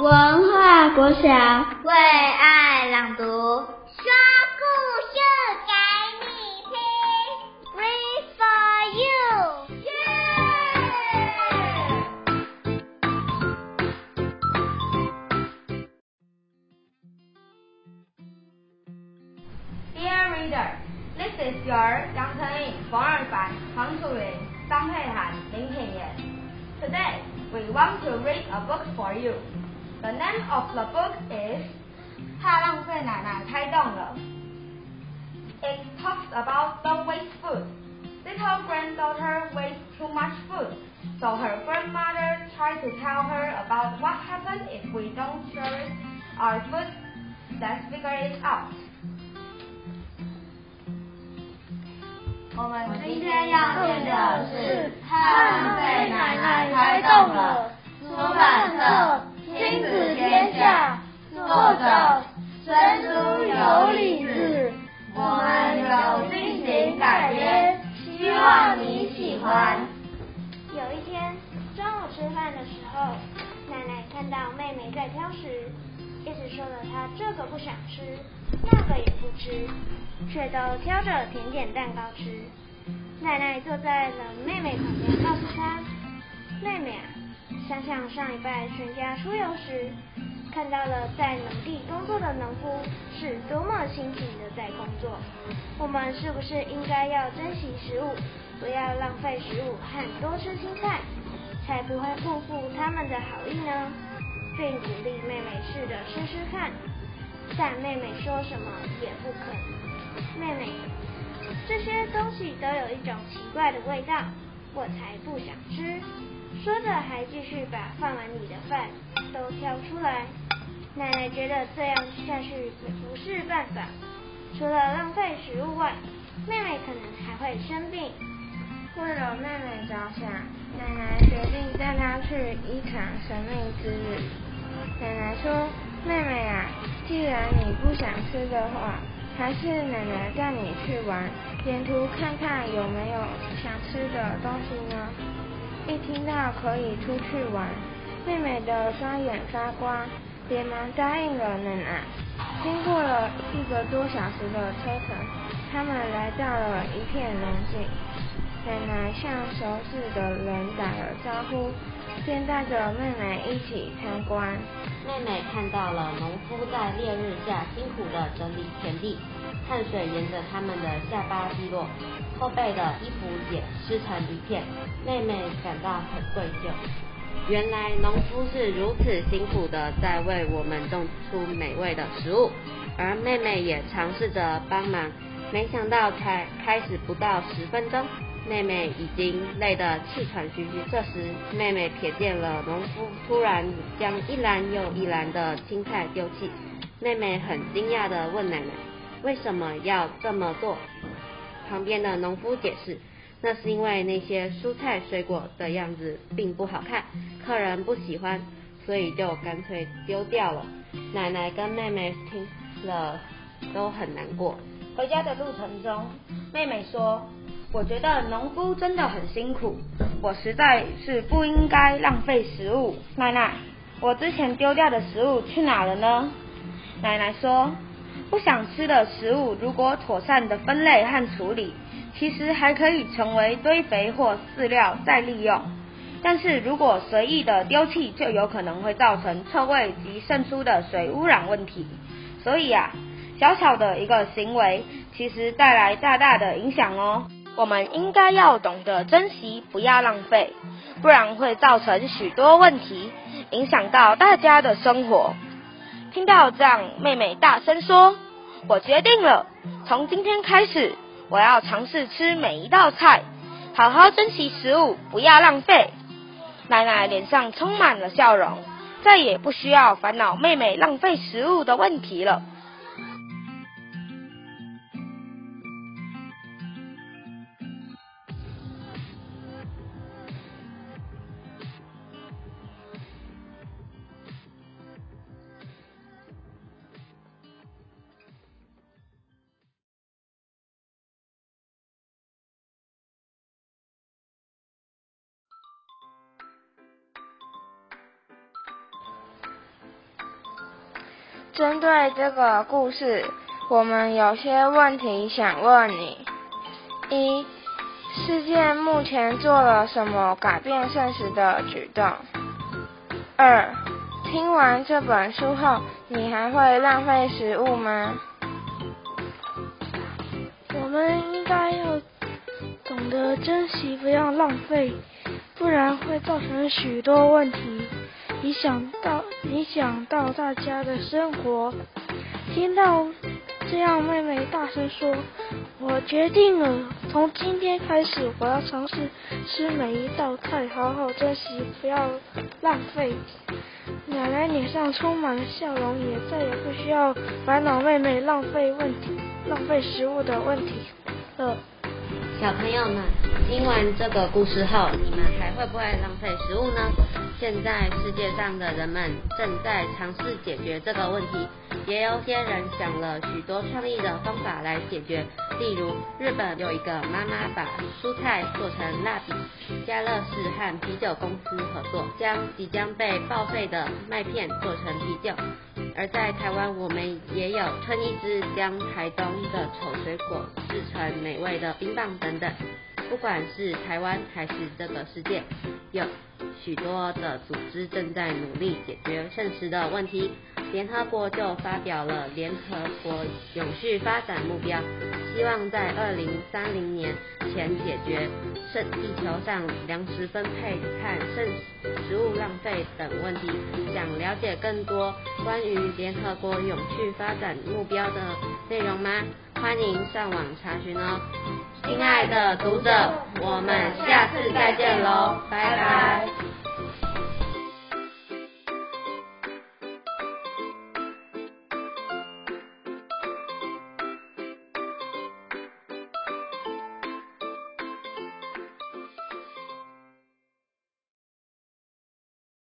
文化国小为爱朗读，说故事给你听，Read for you，耶！Dear reader, this is your 杨成颖、冯二凡、黄楚云、张佩涵、林品言。Today we want to read a book for you. The name of the book is 怕浪费奶奶开动了。It talks about the waste food. Little granddaughter wastes too much food, so her grandmother tried to tell her about what happens if we don't share our food. Let's figure it out. 我们今天要念的是《怕浪费奶奶开动了》，出版社。 君子天下，作者孙书有理子，我们有进行改编，希望你喜欢。有一天中午吃饭的时候，奶奶看到妹妹在挑食，一直说了她这个不想吃，那个也不吃，却都挑着甜点蛋糕吃。奶奶坐在了妹妹旁边，告诉她：“妹妹啊。”想想上一拜全家出游时，看到了在农地工作的农夫是多么辛勤的在工作。我们是不是应该要珍惜食物，不要浪费食物和多吃青菜，才不会辜负他们的好意呢？并鼓励妹妹试着吃吃看，但妹妹说什么也不肯。妹妹，这些东西都有一种奇怪的味道，我才不想吃。说着，还继续把饭碗里的饭都挑出来。奶奶觉得这样下去不是办法，除了浪费食物外，妹妹可能还会生病。为了妹妹着想，奶奶决定带她去一场神秘之旅。奶奶说：“妹妹啊，既然你不想吃的话，还是奶奶带你去玩，沿途看看有没有想吃的东西呢。”一听到可以出去玩，妹妹的双眼发光，连忙答应了奶奶。经过了一个多小时的车程，他们来到了一片农地。奶奶向熟识的人打了招呼，便带着妹妹一起参观。妹妹看到了农夫在烈日下辛苦地整理田地，汗水沿着他们的下巴滴落。后背的衣服也湿成一片，妹妹感到很愧疚。原来农夫是如此辛苦的在为我们种出美味的食物，而妹妹也尝试着帮忙。没想到才开始不到十分钟，妹妹已经累得气喘吁吁。这时，妹妹瞥见了农夫突然将一篮又一篮的青菜丢弃。妹妹很惊讶地问奶奶：“为什么要这么做？”旁边的农夫解释，那是因为那些蔬菜水果的样子并不好看，客人不喜欢，所以就干脆丢掉了。奶奶跟妹妹听了都很难过。回家的路程中，妹妹说：“我觉得农夫真的很辛苦，我实在是不应该浪费食物。”奶奶，我之前丢掉的食物去哪了呢？奶奶说。不想吃的食物，如果妥善的分类和处理，其实还可以成为堆肥或饲料再利用。但是如果随意的丢弃，就有可能会造成臭味及渗出的水污染问题。所以啊，小小的一个行为，其实带来大大的影响哦。我们应该要懂得珍惜，不要浪费，不然会造成许多问题，影响到大家的生活。听到这样，妹妹大声说：“我决定了，从今天开始，我要尝试吃每一道菜，好好珍惜食物，不要浪费。”奶奶脸上充满了笑容，再也不需要烦恼妹妹浪费食物的问题了。针对这个故事，我们有些问题想问你：一、世界目前做了什么改变现实的举动？二、听完这本书后，你还会浪费食物吗？我们应该要懂得珍惜，不要浪费，不然会造成许多问题，影响到影响到大家的生活。听到这样，妹妹大声说：“我决定了，从今天开始，我要尝试吃每一道菜，好好珍惜，不要浪费。”奶奶脸上充满了笑容，也再也不需要烦恼妹妹浪费问题、浪费食物的问题了。小朋友们，听完这个故事后，你们还会不会浪费食物呢？现在世界上的人们正在尝试解决这个问题，也有些人想了许多创意的方法来解决。例如，日本有一个妈妈把蔬菜做成蜡笔，家乐士和啤酒公司合作，将即将被报废的麦片做成啤酒。而在台湾，我们也有春一枝将台东的丑水果制成美味的冰棒等等。不管是台湾还是这个世界，有许多的组织正在努力解决剩食的问题。联合国就发表了联合国永续发展目标，希望在二零三零年前解决剩地球上粮食分配和剩食物浪费等问题。想了解更多关于联合国永续发展目标的内容吗？欢迎上网查询哦。亲爱的读者，我们下次再见喽，拜拜。